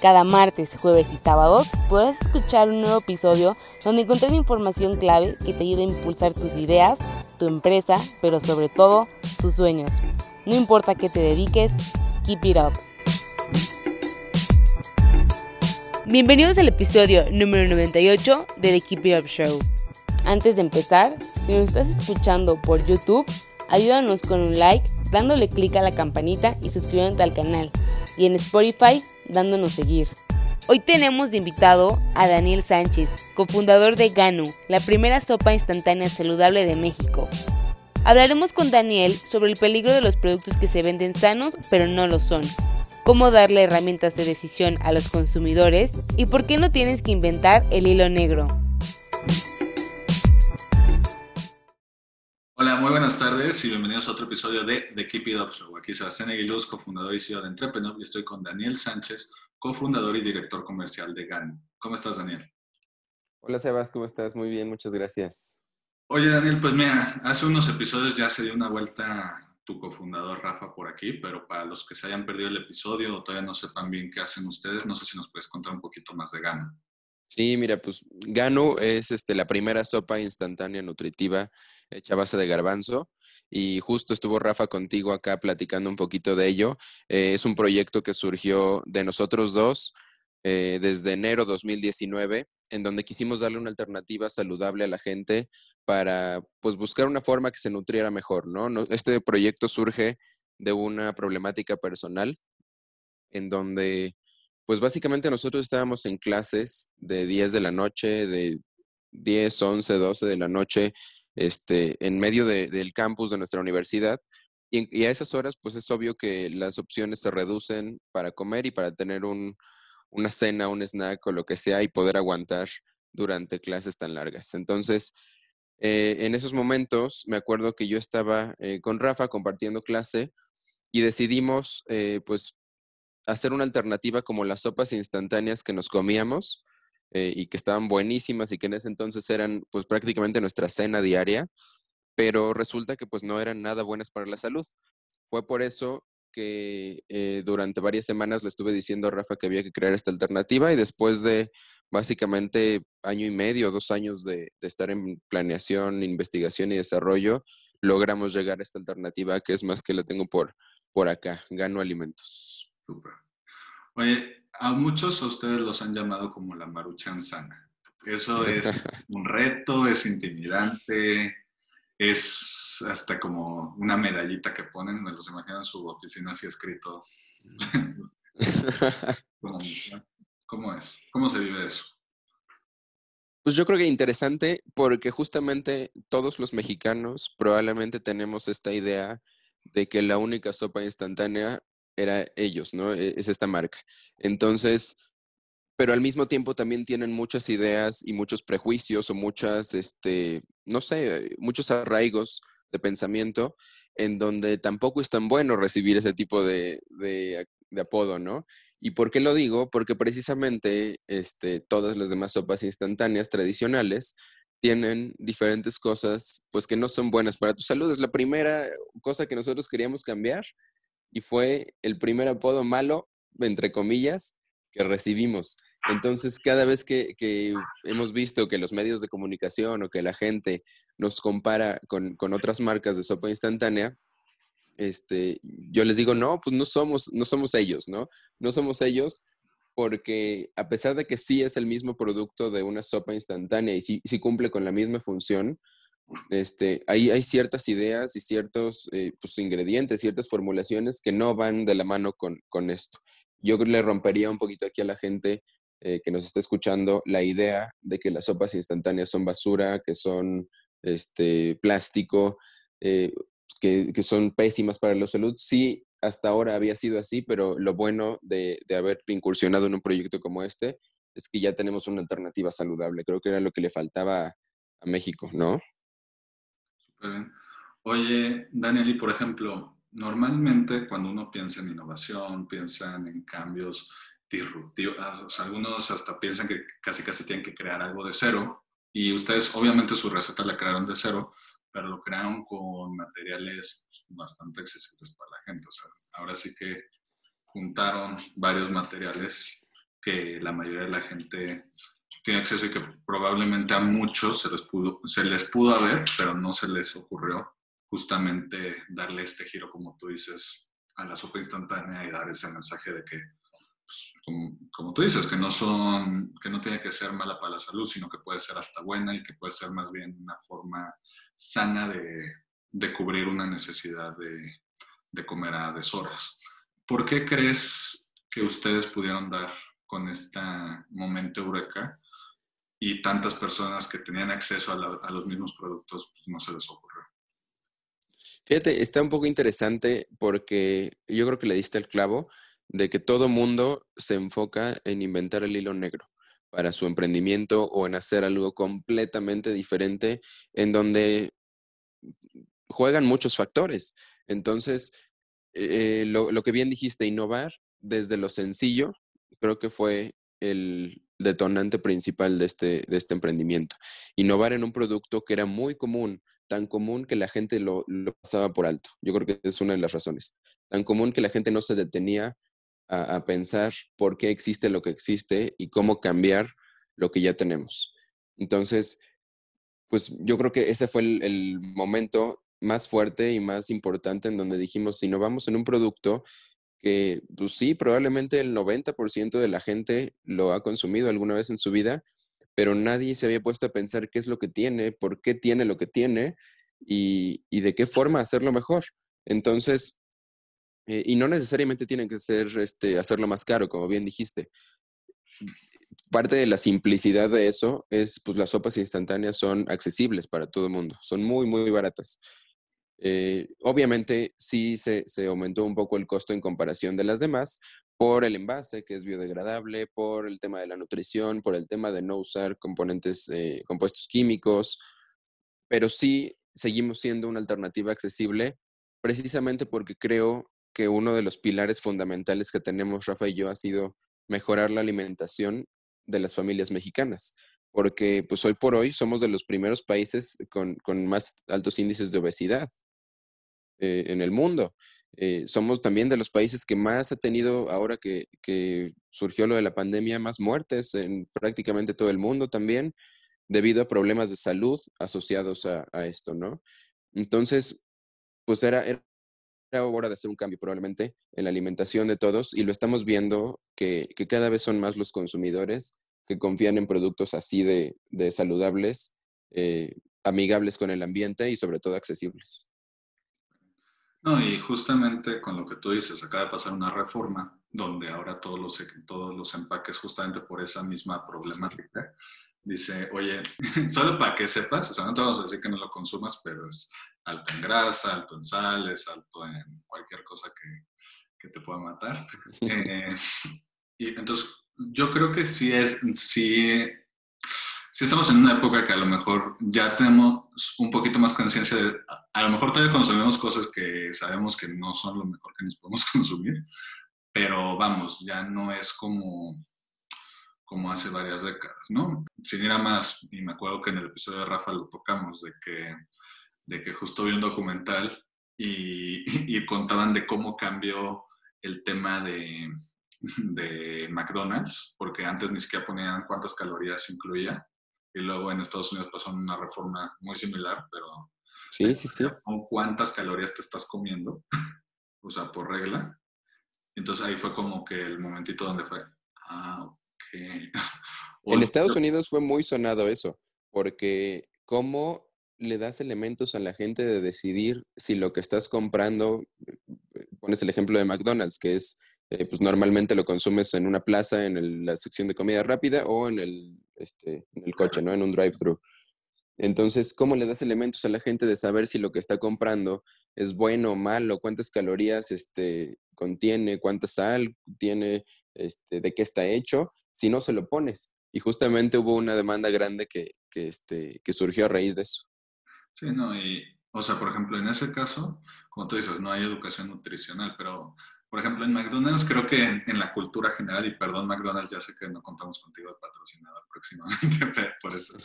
Cada martes, jueves y sábados podrás escuchar un nuevo episodio donde encontrar información clave que te ayude a impulsar tus ideas, tu empresa, pero sobre todo tus sueños. No importa qué te dediques, keep it up. Bienvenidos al episodio número 98 de The Keep It Up Show. Antes de empezar, si nos estás escuchando por YouTube, ayúdanos con un like, dándole clic a la campanita y suscribiéndote al canal. Y en Spotify, dándonos seguir. Hoy tenemos de invitado a Daniel Sánchez, cofundador de Ganu, la primera sopa instantánea saludable de México. Hablaremos con Daniel sobre el peligro de los productos que se venden sanos pero no lo son cómo darle herramientas de decisión a los consumidores y por qué no tienes que inventar el hilo negro. Hola, muy buenas tardes y bienvenidos a otro episodio de The Keep It Up Show. Aquí Sebastián Aguiluz, cofundador y CEO de Entrepreneur, y estoy con Daniel Sánchez, cofundador y director comercial de GAN. ¿Cómo estás, Daniel? Hola, Sebas, ¿cómo estás? Muy bien, muchas gracias. Oye, Daniel, pues mira, hace unos episodios ya se dio una vuelta tu cofundador Rafa por aquí, pero para los que se hayan perdido el episodio o todavía no sepan bien qué hacen ustedes, no sé si nos puedes contar un poquito más de Gano. Sí, mira, pues Gano es este, la primera sopa instantánea nutritiva hecha base de garbanzo y justo estuvo Rafa contigo acá platicando un poquito de ello. Eh, es un proyecto que surgió de nosotros dos eh, desde enero 2019 en donde quisimos darle una alternativa saludable a la gente para pues buscar una forma que se nutriera mejor, ¿no? Este proyecto surge de una problemática personal en donde pues básicamente nosotros estábamos en clases de 10 de la noche, de 10, 11, 12 de la noche, este, en medio del campus de nuestra universidad. Y, a esas horas, pues es obvio que las opciones se reducen para comer y para tener un, una cena, un snack o lo que sea y poder aguantar durante clases tan largas. Entonces, eh, en esos momentos me acuerdo que yo estaba eh, con Rafa compartiendo clase y decidimos eh, pues hacer una alternativa como las sopas instantáneas que nos comíamos y que estaban buenísimas y que en ese entonces eran pues prácticamente nuestra cena diaria, pero resulta que pues no eran nada buenas para la salud. Fue por eso que eh, durante varias semanas le estuve diciendo a Rafa que había que crear esta alternativa y después de básicamente año y medio, dos años de, estar en planeación, investigación y desarrollo, logramos llegar a esta alternativa que es más que la tengo por, por acá, Gano Alimentos. Oye, a muchos a ustedes los han llamado como la maruchan sana. Eso es un reto, es intimidante, es hasta como una medallita que ponen, me los imagino en su oficina así escrito. ¿Cómo, es? ¿Cómo se vive eso? Pues yo creo que interesante porque justamente todos los mexicanos probablemente tenemos esta idea de que la única sopa instantánea era ellos, ¿no? E, es esta marca. Entonces, pero al mismo tiempo también tienen muchas ideas y muchos prejuicios o muchas, este, no sé, muchos arraigos de pensamiento en donde tampoco es tan bueno recibir ese tipo de, de, apodo, ¿no? ¿Y por qué lo digo? Porque precisamente este, todas las demás sopas instantáneas tradicionales tienen diferentes cosas, pues que no son buenas para tu salud. Es la primera cosa que nosotros queríamos cambiar y fue el primer apodo malo, entre comillas, que recibimos. Entonces, cada vez que, hemos visto que los medios de comunicación o que la gente nos compara con, otras marcas de sopa instantánea, este, yo les digo, no, pues no somos, no somos ellos, ¿no? No somos ellos porque a pesar de que sí es el mismo producto de una sopa instantánea y sí, cumple con la misma función, este, hay, hay ciertas ideas y ciertos eh, pues, ingredientes, ciertas formulaciones que no van de la mano con, con esto. Yo le rompería un poquito aquí a la gente eh, que nos está escuchando la idea de que las sopas instantáneas son basura, que son este, plástico, eh, que, que, son pésimas para la salud. Sí, hasta ahora había sido así, pero lo bueno de, de, haber incursionado en un proyecto como este es que ya tenemos una alternativa saludable. Creo que era lo que le faltaba a México, ¿no? Oye, Daniel, y por ejemplo, normalmente cuando uno piensa en innovación, piensan en cambios disruptivos, ah, algunos hasta piensan que casi casi tienen que crear algo de cero, y ustedes obviamente su receta la crearon de cero, pero lo crearon con materiales bastante accesibles para la gente. Ahora sí que juntaron varios materiales que la mayoría de la gente tiene acceso y que probablemente a muchos se les pudo, se les pudo haber, pero no se les ocurrió justamente darle este giro, como tú dices, a la sopa instantánea y dar ese mensaje de que, pues, como, tú dices, que no son, que no tiene que ser mala para la salud, sino que puede ser hasta buena y que puede ser más bien una forma sana de, de cubrir una necesidad de, de comer a deshoras. ¿Por qué crees que ustedes pudieron dar con este momento eureka y tantas personas que tenían acceso a, los mismos productos pues no se les ocurrió? Fíjate, está un poco interesante porque yo creo que le diste el clavo de que todo mundo se enfoca en inventar el hilo negro para su emprendimiento o en hacer algo completamente diferente en donde juegan muchos factores. Entonces, eh, lo, lo, que bien dijiste, innovar desde lo sencillo, creo que fue el detonante principal de este, de este emprendimiento. Innovar en un producto que era muy común, tan común que la gente lo, lo, pasaba por alto. Yo creo que es una de las razones. Tan común que la gente no se detenía a, a pensar por qué existe lo que existe y cómo cambiar lo que ya tenemos. Entonces, pues yo creo que ese fue el, el momento más fuerte y más importante en donde dijimos, si no vamos en un producto que, pues sí, probablemente el 90% de la gente lo ha consumido alguna vez en su vida, pero nadie se había puesto a pensar qué es lo que tiene, por qué tiene lo que tiene y, y de qué forma hacerlo mejor. Entonces, eh, y no necesariamente tiene que ser este, hacerlo más caro, como bien dijiste parte de la simplicidad de eso es, pues las sopas instantáneas son accesibles para todo el mundo, son muy, muy baratas. Eh, obviamente sí se, aumentó un poco el costo en comparación de las demás por el envase que es biodegradable, por el tema de la nutrición, por el tema de no usar componentes, eh, compuestos químicos, pero sí seguimos siendo una alternativa accesible precisamente porque creo que uno de los pilares fundamentales que tenemos Rafa y yo ha sido mejorar la alimentación de las familias mexicanas, porque pues hoy por hoy somos de los primeros países con, más altos índices de obesidad eh, en el mundo. Eh, somos también de los países que más ha tenido, ahora que, surgió lo de la pandemia, más muertes en prácticamente todo el mundo también, debido a problemas de salud asociados a, esto, ¿no? Entonces, pues era, era hora de hacer un cambio probablemente en la alimentación de todos y lo estamos viendo que, cada vez son más los consumidores que confían en productos así de, saludables, eh, amigables con el ambiente y sobre todo accesibles. No, y justamente con lo que tú dices, acaba de pasar una reforma donde ahora todos los, todos los empaques, justamente por esa misma problemática, dice, oye, solo para que sepas, o sea, no te vamos a decir que no lo consumas, pero es alto en grasa, alto en sales, alto en cualquier cosa que, que te pueda matar. Eh, y entonces, yo creo que sí es, sí, sí estamos en una época que a lo mejor ya tenemos un poquito más conciencia de, a lo mejor todavía consumimos cosas que sabemos que no son lo mejor que nos podemos consumir, pero vamos, ya no es como como hace varias décadas, ¿no? Sin ir a más, y me acuerdo que en el episodio de Rafa lo tocamos, de que, de que justo vi un documental y, y contaban de cómo cambió el tema de, de McDonald's, porque antes ni siquiera ponían cuántas calorías incluía, y luego en Estados Unidos pasó una reforma muy similar, pero... Sí, sí, sí. ¿Cuántas calorías te estás comiendo? o sea, por regla. Entonces ahí fue como que el momentito donde fue, ah, en Estados Unidos fue muy sonado eso, porque cómo le das elementos a la gente de decidir si lo que estás comprando, pones el ejemplo de McDonald's, que es, eh, pues normalmente lo consumes en una plaza, en la sección de comida rápida o en el, este, en el coche, ¿no? En un drive-thru. Entonces, ¿cómo le das elementos a la gente de saber si lo que está comprando es bueno o malo? ¿Cuántas calorías este, contiene? ¿Cuánta sal tiene? Este, ¿De qué está hecho? si no se lo pones. Y justamente hubo una demanda grande que, que, este, que surgió a raíz de eso. Sí, no, y o sea, por ejemplo, en ese caso, como tú dices, no hay educación nutricional, pero, por ejemplo, en McDonald's creo que en, la cultura general, y perdón McDonald's, ya sé que no contamos contigo de patrocinador próximamente por esto,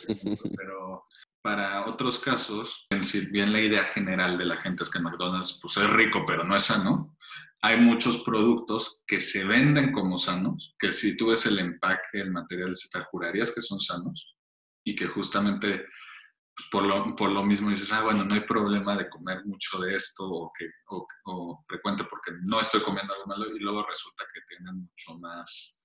pero para otros casos, si bien la idea general de la gente es que McDonald's pues, es rico, pero no es sano, hay muchos productos que se venden como sanos, que si tú ves el empaque, el material, te jurarías que son sanos y que justamente pues por, lo, por lo mismo dices, ah, bueno, no hay problema de comer mucho de esto o, que, o, frecuente porque no estoy comiendo algo malo y luego resulta que tienen mucho más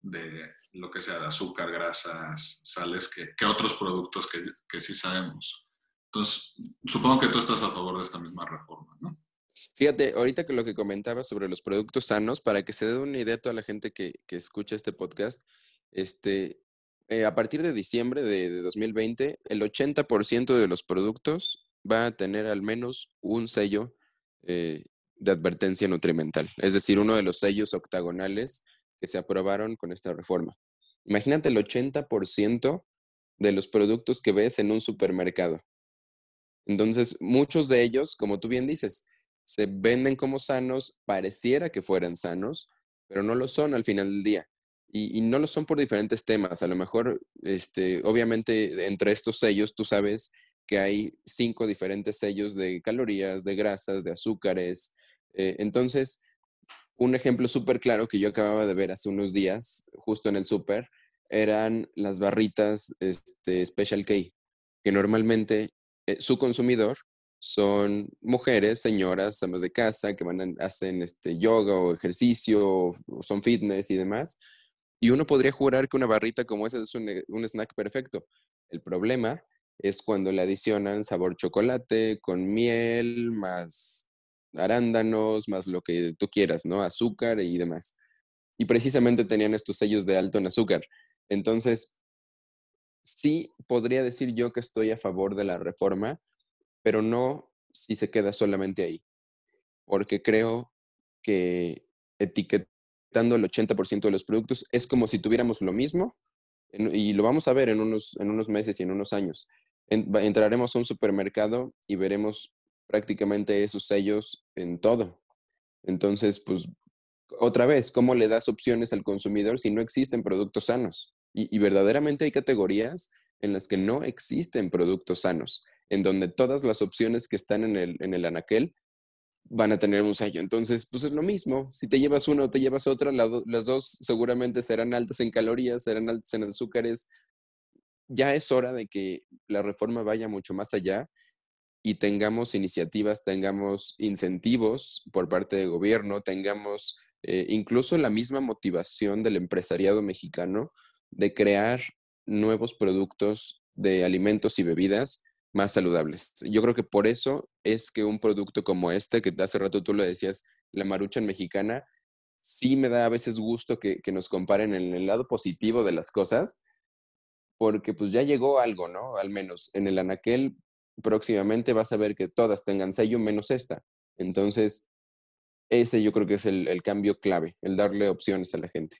de lo que sea, de azúcar, grasas, sales, que, que otros productos que, que sí sabemos. Entonces, supongo que tú estás a favor de esta misma reforma, ¿no? Fíjate, ahorita que lo que comentaba sobre los productos sanos, para que se dé una idea a toda la gente que, que escucha este podcast, este, eh, a partir de diciembre de, 2020, el 80% de los productos va a tener al menos un sello eh, de advertencia nutrimental, es decir, uno de los sellos octagonales que se aprobaron con esta reforma. Imagínate el 80% de los productos que ves en un supermercado. Entonces, muchos de ellos, como tú bien dices, se venden como sanos, pareciera que fueran sanos, pero no lo son al final del día. Y, no lo son por diferentes temas. A lo mejor, este, obviamente, entre estos sellos, tú sabes que hay cinco diferentes sellos de calorías, de grasas, de azúcares. Eh, entonces, un ejemplo súper claro que yo acababa de ver hace unos días, justo en el súper, eran las barritas este, Special K, que normalmente eh, su consumidor son mujeres, señoras, amas de casa, que van hacen este, yoga o ejercicio, o son fitness y demás. Y uno podría jurar que una barrita como esa es un, eh, un snack perfecto. El problema es cuando le adicionan sabor chocolate con miel, más arándanos, más lo que tú quieras, ¿no? Azúcar y demás. Y precisamente tenían estos sellos de alto en azúcar. Entonces, sí podría decir yo que estoy a favor de la reforma, pero no si se queda solamente ahí. Porque creo que etiquetar el 80% de los productos, es como si tuviéramos lo mismo, y lo vamos a ver en unos, en unos meses y en unos años. entraremos a un supermercado y veremos prácticamente esos sellos en todo. Entonces, pues, otra vez, ¿cómo le das opciones al consumidor si no existen productos sanos? Y, verdaderamente hay categorías en las que no existen productos sanos, en donde todas las opciones que están en el, en el anaquel van a tener un sello. Entonces, pues es lo mismo. Si te llevas una o te llevas otra, las dos seguramente serán altas en calorías, serán altas en azúcares. Ya es hora de que la reforma vaya mucho más allá y tengamos iniciativas, tengamos incentivos por parte del gobierno, tengamos eh, incluso la misma motivación del empresariado mexicano de crear nuevos productos de alimentos y bebidas más saludables. Yo creo que por eso es que un producto como este, que hace rato tú lo decías, la maruchan mexicana, sí me da a veces gusto que, nos comparen en el lado positivo de las cosas, porque pues ya llegó algo, ¿no? Al menos en el anaquel próximamente vas a ver que todas tengan sello menos esta. Entonces, ese yo creo que es el, cambio clave, el darle opciones a la gente.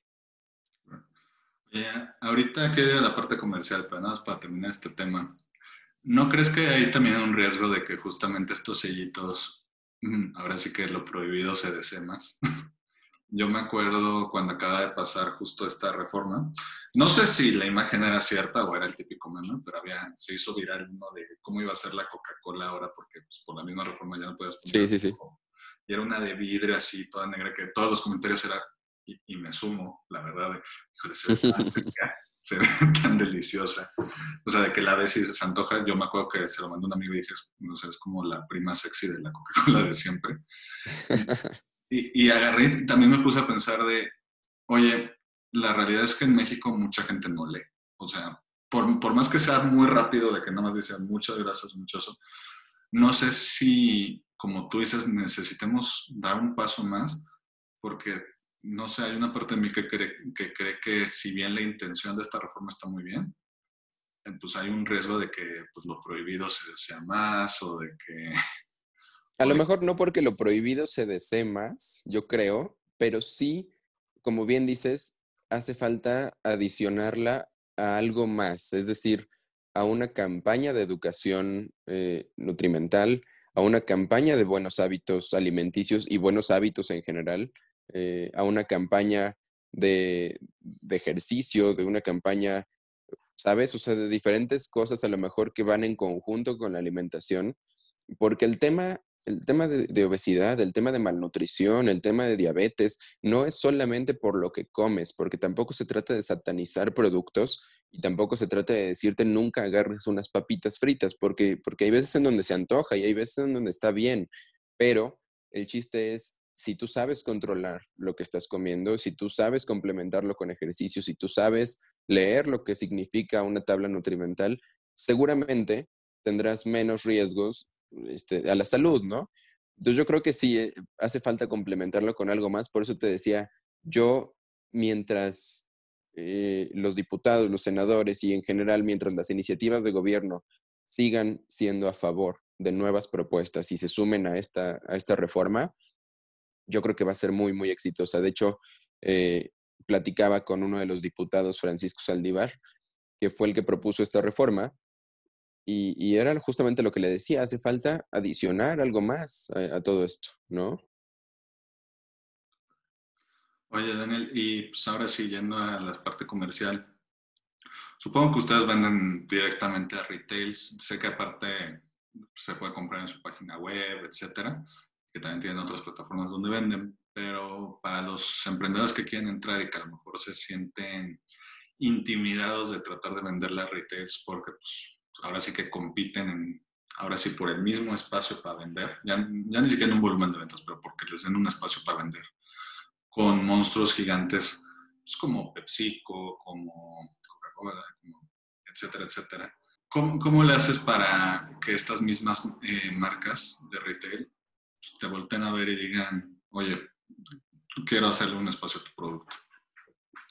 ahorita quiero ir a la parte comercial, pero nada más para terminar este tema. ¿No crees que hay también un riesgo de que justamente estos sellitos, ahora sí que lo prohibido se desee más? Yo me acuerdo cuando acaba de pasar justo esta reforma. No sé si la imagen era cierta o era el típico meme, pero había, se hizo viral uno de cómo iba a ser la Coca-Cola ahora, porque pues, por la misma reforma ya no puedes poner. Sí, sí, sí. Y era una de vidrio así, toda negra, que todos los comentarios eran, y, me sumo, la verdad, de, híjole, se ve tan deliciosa. O sea, de que la ves y se antoja. Yo me acuerdo que se lo mandó un amigo y dije, no sé, es como la prima sexy de la Coca-Cola de siempre. y, y agarré, también me puse a pensar de, oye, la realidad es que en México mucha gente no lee. O sea, por, por más que sea muy rápido, de que nada más dice muchas gracias, muchoso, no sé si, como tú dices, necesitemos dar un paso más, porque no sé, hay una parte de mí que cree, que cree que si bien la intención de esta reforma está muy bien, eh, pues hay un riesgo de que pues, lo prohibido se desea más o de que... A lo mejor no porque lo prohibido se desee más, yo creo, pero sí, como bien dices, hace falta adicionarla a algo más. Es decir, a una campaña de educación eh, nutrimental, a una campaña de buenos hábitos alimenticios y buenos hábitos en general, eh, a una campaña de, de, ejercicio, de una campaña, ¿sabes? O sea, de diferentes cosas a lo mejor que van en conjunto con la alimentación, porque el tema el tema de, obesidad, el tema de malnutrición, el tema de diabetes, no es solamente por lo que comes, porque tampoco se trata de satanizar productos y tampoco se trata de decirte nunca agarres unas papitas fritas, porque, porque hay veces en donde se antoja y hay veces en donde está bien, pero el chiste es, si tú sabes controlar lo que estás comiendo, si tú sabes complementarlo con ejercicio, si tú sabes leer lo que significa una tabla nutrimental, seguramente tendrás menos riesgos este, a la salud, ¿no? Entonces yo creo que sí, eh, hace falta complementarlo con algo más. Por eso te decía, yo mientras eh, los diputados, los senadores y en general mientras las iniciativas de gobierno sigan siendo a favor de nuevas propuestas y se sumen a esta, a esta reforma, yo creo que va a ser muy, muy exitosa. De hecho, eh, platicaba con uno de los diputados, Francisco Saldívar, que fue el que propuso esta reforma, y, era justamente lo que le decía, hace falta adicionar algo más a, todo esto, ¿no? Oye, Daniel, y pues ahora sí, yendo a la parte comercial, supongo que ustedes venden directamente a retails, sé que aparte se puede comprar en su página web, etcétera, que también tienen otras plataformas donde venden, pero para los emprendedores que quieren entrar y que a lo mejor se sienten intimidados de tratar de venderle a retails porque pues ahora sí que compiten en, ahora sí por el mismo espacio para vender, ya, ya ni siquiera en un volumen de ventas, pero porque les den un espacio para vender, con monstruos gigantes pues como PepsiCo, como Coca-Cola, etcétera, etcétera. ¿Cómo, ¿Cómo, le haces para que estas mismas eh, marcas de retail te volteen a ver y digan, oye, quiero hacerle un espacio a tu producto?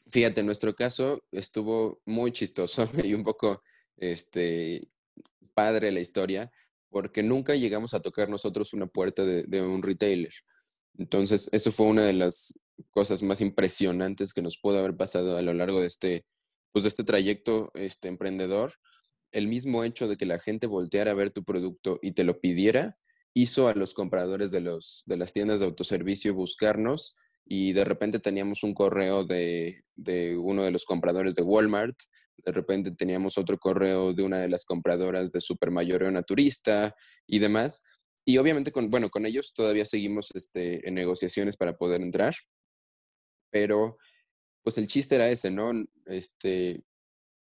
Fíjate, en nuestro caso estuvo muy chistoso y un poco este, padre la historia, porque nunca llegamos a tocar nosotros una puerta de, un retailer. Entonces, eso fue una de las cosas más impresionantes que nos pudo haber pasado a lo largo de este, pues, de este trayecto este, emprendedor. El mismo hecho de que la gente volteara a ver tu producto y te lo pidiera, hizo a los compradores de, los, de las tiendas de autoservicio buscarnos y de repente teníamos un correo de, uno de los compradores de Walmart, de repente teníamos otro correo de una de las compradoras de Supermayoreo Naturista y demás. Y obviamente, con, bueno, con ellos todavía seguimos este, en negociaciones para poder entrar, pero pues el chiste era ese, ¿no? Este,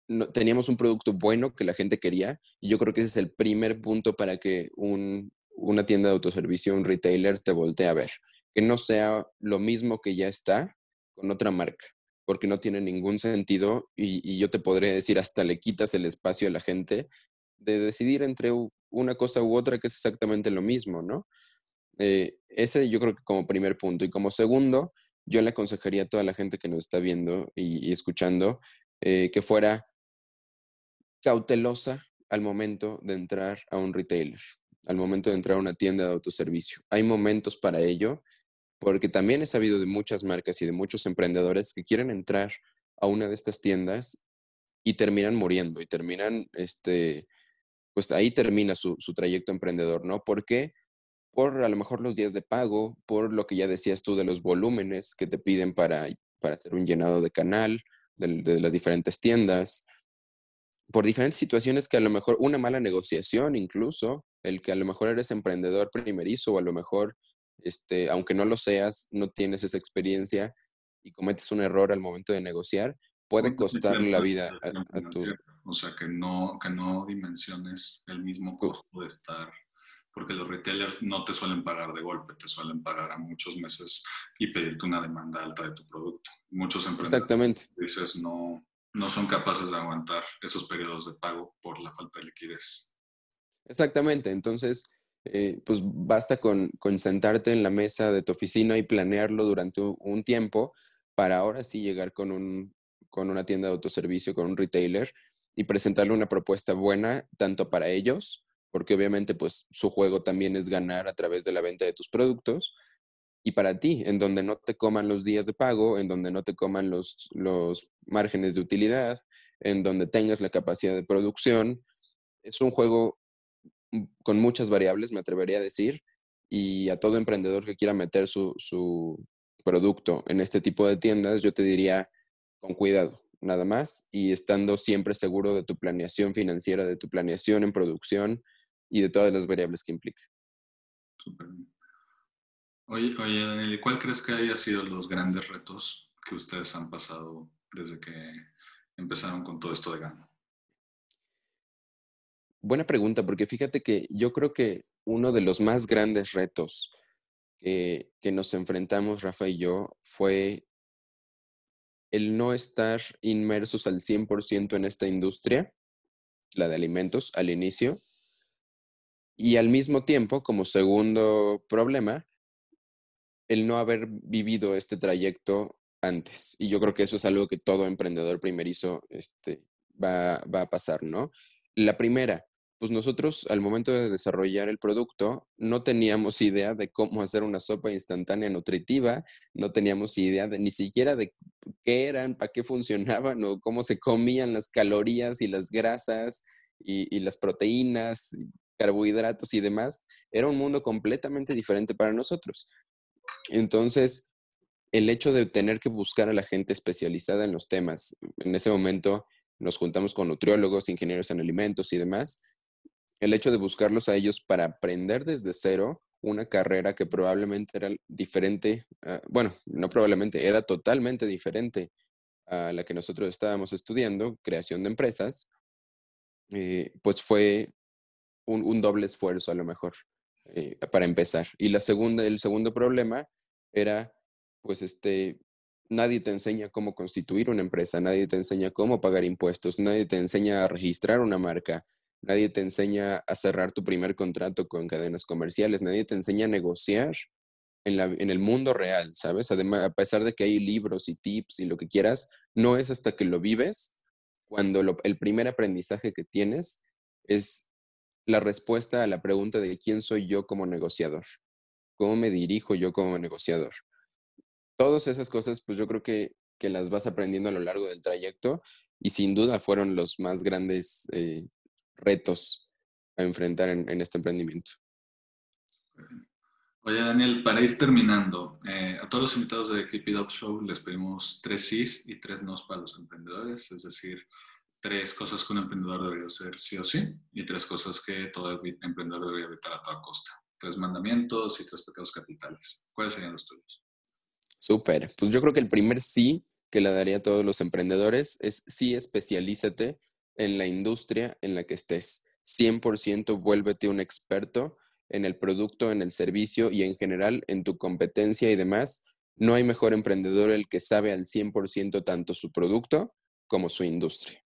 no, teníamos un producto bueno que la gente quería y yo creo que ese es el primer punto para que un, una tienda de autoservicio, un retailer te voltee a ver que no sea lo mismo que ya está con otra marca, porque no tiene ningún sentido y, yo te podría decir, hasta le quitas el espacio a la gente de decidir entre una cosa u otra que es exactamente lo mismo, ¿no? Eh, ese yo creo que como primer punto. Y como segundo, yo le aconsejaría a toda la gente que nos está viendo y, escuchando eh, que fuera cautelosa al momento de entrar a un retailer, al momento de entrar a una tienda de autoservicio. Hay momentos para ello porque también he sabido de muchas marcas y de muchos emprendedores que quieren entrar a una de estas tiendas y terminan muriendo y terminan, este, pues ahí termina su, trayecto emprendedor, ¿no? ¿Por qué? Por a lo mejor los días de pago, por lo que ya decías tú de los volúmenes que te piden para, para hacer un llenado de canal, de las diferentes tiendas, por diferentes situaciones que a lo mejor una mala negociación incluso, el que a lo mejor eres emprendedor primerizo o a lo mejor este, aunque no lo seas, no tienes esa experiencia y cometes un error al momento de negociar, puede costarle la vida a, tu... O sea, que no, que no dimensiones el mismo costo de estar, porque los retailers no te suelen pagar de golpe, te suelen pagar a muchos meses y pedirte una demanda alta de tu producto. Muchos emprendedores Exactamente. dices no, no son capaces de aguantar esos periodos de pago por la falta de liquidez. Exactamente, entonces eh, pues basta con, sentarte en la mesa de tu oficina y planearlo durante un, tiempo para ahora sí llegar con, un, con una tienda de autoservicio, con un retailer y presentarle una propuesta buena tanto para ellos, porque obviamente pues su juego también es ganar a través de la venta de tus productos, y para ti, en donde no te coman los días de pago, en donde no te coman los, los márgenes de utilidad, en donde tengas la capacidad de producción. Es un juego con muchas variables, me atrevería a decir, y a todo emprendedor que quiera meter su, su producto en este tipo de tiendas, yo te diría con cuidado, nada más, y estando siempre seguro de tu planeación financiera, de tu planeación en producción y de todas las variables que implica. Súper Oye, oye, Daniel, ¿cuál crees que haya sido los grandes retos que ustedes han pasado desde que empezaron con todo esto de Gano? Buena pregunta, porque fíjate que yo creo que uno de los más grandes retos que, nos enfrentamos, Rafa y yo, fue el no estar inmersos al 100% en esta industria, la de alimentos, al inicio. Y al mismo tiempo, como segundo problema, el no haber vivido este trayecto antes. Y yo creo que eso es algo que todo emprendedor primerizo este, va, va a pasar, ¿no? La primera, pues nosotros al momento de desarrollar el producto no teníamos idea de cómo hacer una sopa instantánea nutritiva, no teníamos idea de ni siquiera de qué eran, para qué funcionaban o cómo se comían las calorías y las grasas y, las proteínas, carbohidratos y demás. Era un mundo completamente diferente para nosotros. Entonces, el hecho de tener que buscar a la gente especializada en los temas, en ese momento nos juntamos con nutriólogos, ingenieros en alimentos y demás, el hecho de buscarlos a ellos para aprender desde cero una carrera que probablemente era diferente, bueno, no probablemente, era totalmente diferente a la que nosotros estábamos estudiando, creación de empresas, eh, pues fue un, doble esfuerzo a lo mejor eh, para empezar. Y la segunda, el segundo problema era, pues, este, nadie te enseña cómo constituir una empresa, nadie te enseña cómo pagar impuestos, nadie te enseña a registrar una marca, nadie te enseña a cerrar tu primer contrato con cadenas comerciales, nadie te enseña a negociar en, la, en el mundo real, ¿sabes? Además, a pesar de que hay libros y tips y lo que quieras, no es hasta que lo vives cuando el primer aprendizaje que tienes es la respuesta a la pregunta de quién soy yo como negociador, cómo me dirijo yo como negociador. Todas esas cosas, pues yo creo que, que las vas aprendiendo a lo largo del trayecto y sin duda fueron los más grandes eh, retos a enfrentar en, este emprendimiento. Oye, Daniel, para ir terminando, eh, a todos los invitados de Keep It Up Show les pedimos tres sís y tres nos para los emprendedores, es decir, tres cosas que un emprendedor debería hacer sí o sí y tres cosas que todo emprendedor debería evitar a toda costa. Tres mandamientos y tres pecados capitales. ¿Cuáles serían los tuyos? Súper. Pues yo creo que el primer sí que le daría a todos los emprendedores es sí especialízate en la industria en la que estés. 100% vuélvete un experto en el producto, en el servicio y en general en tu competencia y demás. No hay mejor emprendedor el que sabe al 100% tanto su producto como su industria.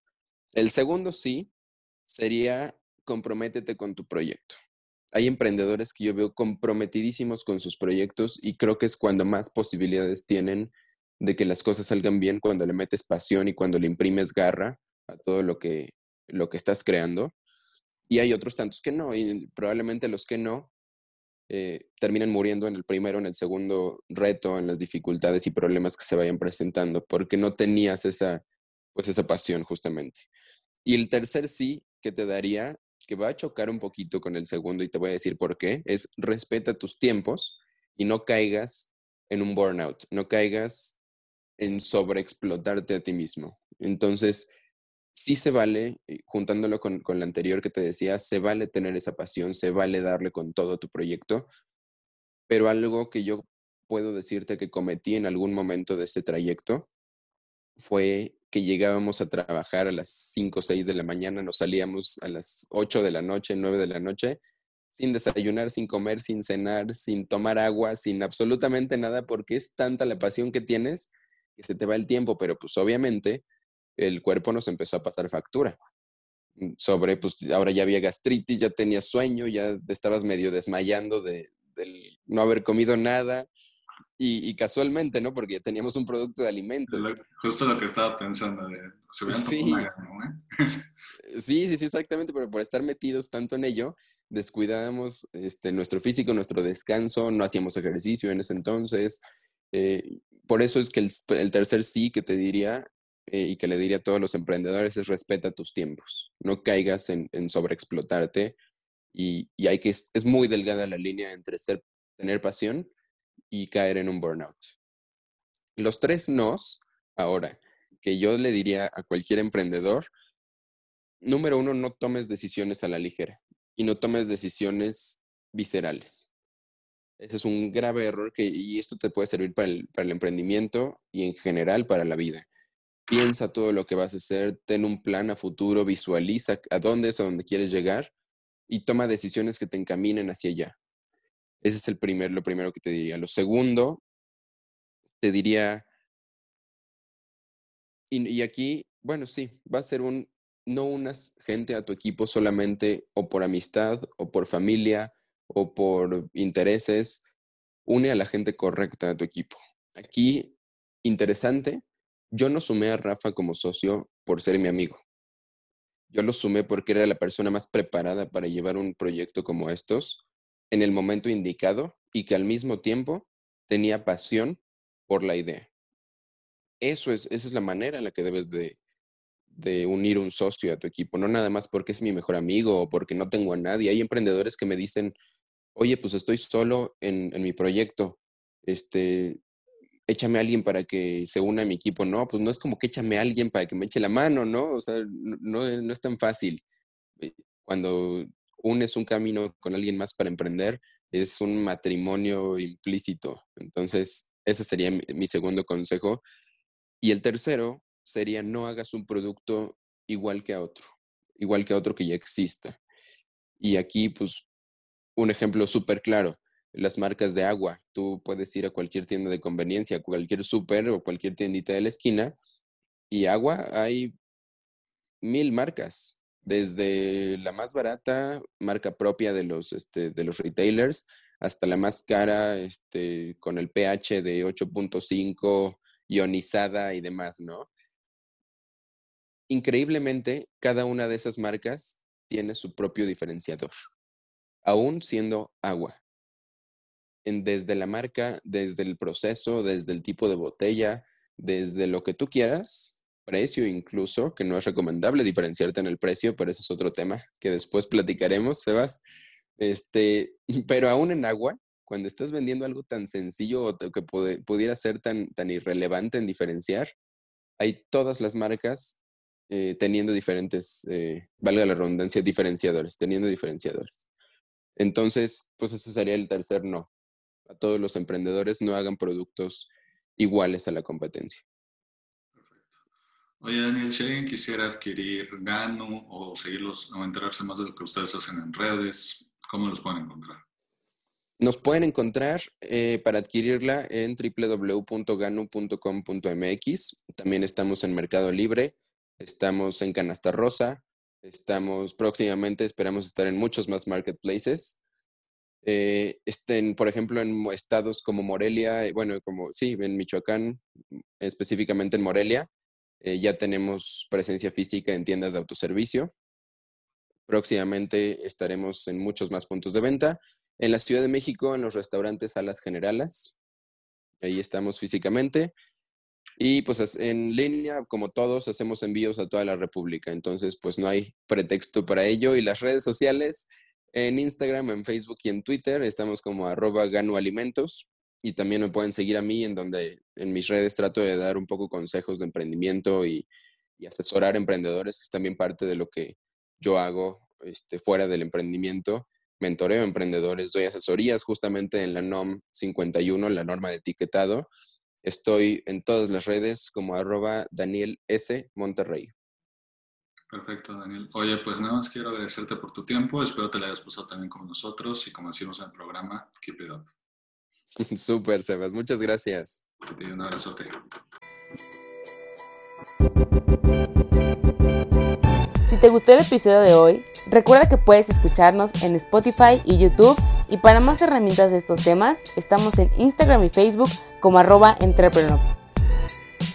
El segundo sí sería comprométete con tu proyecto. Hay emprendedores que yo veo comprometidísimos con sus proyectos y creo que es cuando más posibilidades tienen de que las cosas salgan bien cuando le metes pasión y cuando le imprimes garra a todo lo que, lo que estás creando. Y hay otros tantos que no, y probablemente los que no eh, terminan muriendo en el primero, en el segundo reto, en las dificultades y problemas que se vayan presentando, porque no tenías esa, pues esa pasión justamente. Y el tercer sí que te daría, que va a chocar un poquito con el segundo y te voy a decir por qué, es respeta tus tiempos y no caigas en un burnout, no caigas en sobreexplotarte a ti mismo. Entonces, sí se vale, eh, juntándolo con, con la anterior que te decía, se vale tener esa pasión, se vale darle con todo tu proyecto, pero algo que yo puedo decirte que cometí en algún momento de este trayecto fue que llegábamos a trabajar a las 5 o 6 de la mañana, nos salíamos a las 8 de la noche, 9 de la noche, sin desayunar, sin comer, sin cenar, sin tomar agua, sin absolutamente nada, porque es tanta la pasión que tienes que se te va el tiempo, pero pues obviamente el cuerpo nos empezó a pasar factura. Mm, sobre, pues ahora ya había gastritis, ya tenías sueño, ya estabas medio desmayando de, no haber comido nada. Y, casualmente, ¿no? Porque teníamos un producto de alimentos. justo lo que estaba pensando, de, se sí. sí, sí, sí, exactamente, pero por estar metidos tanto en ello, descuidábamos este, nuestro físico, nuestro descanso, no hacíamos ejercicio en ese entonces. Eh, por eso es que el, el, tercer sí que te diría eh, y que le diría a todos los emprendedores es respeta tus tiempos, no caigas en, sobreexplotarte y, y, hay que, es, muy delgada la línea entre tener pasión y caer en un burnout. Los tres nos, ahora, que yo le diría a cualquier emprendedor, número uno, no tomes decisiones a la ligera y no tomes decisiones viscerales. Ese es un grave error que, y esto te puede servir para el, para el emprendimiento y en general para la vida. Piensa todo lo que vas a hacer, ten un plan a futuro, visualiza a dónde es a dónde quieres llegar y toma decisiones que te encaminen hacia allá. Ese es el primer, lo primero que te diría. Lo segundo, te diría, y, y aquí, bueno, sí, va a ser un, no unas gente a tu equipo solamente o por amistad o por familia o por intereses, une a la gente correcta a tu equipo. Aquí, interesante, yo no sumé a Rafa como socio por ser mi amigo. Yo lo sumé porque era la persona más preparada para llevar un proyecto como estos en el momento indicado y que al mismo tiempo tenía pasión por la idea. Eso es, esa es la manera en la que debes de, unir un socio a tu equipo, no nada más porque es mi mejor amigo o porque no tengo a nadie. Hay emprendedores que me dicen, oye, pues estoy solo en, mi proyecto, este, échame a alguien para que se una a mi equipo. No, pues no es como que échame a alguien para que me eche la mano, ¿no? O sea, no, es tan fácil. Eh, cuando unes un camino con alguien más para emprender, es un matrimonio implícito. Entonces, ese sería mi segundo consejo. Y el tercero sería no hagas un producto igual que a otro, igual que a otro que ya exista. Y aquí, pues, un ejemplo súper claro, las marcas de agua. Tú puedes ir a cualquier tienda de conveniencia, cualquier súper o cualquier tiendita de la esquina y agua hay mil marcas, desde la más barata, marca propia de los, este, de los retailers, hasta la más cara, este, con el pH de 8.5 ionizada y demás, ¿no? increíblemente, cada una de esas marcas tiene su propio diferenciador, aún siendo agua. Desde la marca, desde el proceso, desde el tipo de botella, desde lo que tú quieras, precio incluso, que no es recomendable diferenciarte en el precio, pero ese es otro tema que después platicaremos, Sebas. Este, pero aún en agua, cuando estás vendiendo algo tan sencillo o que pudiera ser tan, tan irrelevante en diferenciar, hay todas las marcas eh, teniendo diferentes, eh, valga la redundancia, diferenciadores, teniendo diferenciadores. Entonces, pues ese sería el tercer no. A todos los emprendedores no hagan productos iguales a la competencia. Perfecto. Oye, Daniel, si alguien quisiera adquirir Gano o seguirlos o enterarse más de lo que ustedes hacen en redes, ¿cómo los pueden encontrar? Nos pueden encontrar eh, para adquirirla en www.ganu.com.mx. También estamos en Mercado Libre estamos en Canasta Rosa, estamos próximamente, esperamos estar en muchos más marketplaces. Eh, estén, por ejemplo, en estados como Morelia, eh, bueno, como sí, en Michoacán, específicamente en Morelia, eh, ya tenemos presencia física en tiendas de autoservicio. Próximamente estaremos en muchos más puntos de venta. En la Ciudad de México, en los restaurantes Salas Generales, ahí estamos físicamente. Y pues en línea, como todos, hacemos envíos a toda la República. Entonces, pues no hay pretexto para ello. Y las redes sociales, en Instagram, en Facebook y en Twitter, estamos como arroba ganualimentos. Y también me pueden seguir a mí, en donde en mis redes trato de dar un poco consejos de emprendimiento y, asesorar emprendedores, que es también parte de lo que yo hago este, fuera del emprendimiento. Mentoreo emprendedores, doy asesorías justamente en la NOM 51, la norma de etiquetado Estoy en todas las redes como arroba Daniel S. Monterrey. Perfecto, Daniel. Oye, pues nada más quiero agradecerte por tu tiempo. Espero te la hayas pasado también con nosotros y como decimos en el programa, keep it up. Súper, Sebas. Muchas gracias. un abrazote. Si te gustó el episodio de hoy, recuerda que puedes escucharnos en Spotify y YouTube y para más herramientas de estos temas, estamos en Instagram y Facebook como arroba entrepreneur.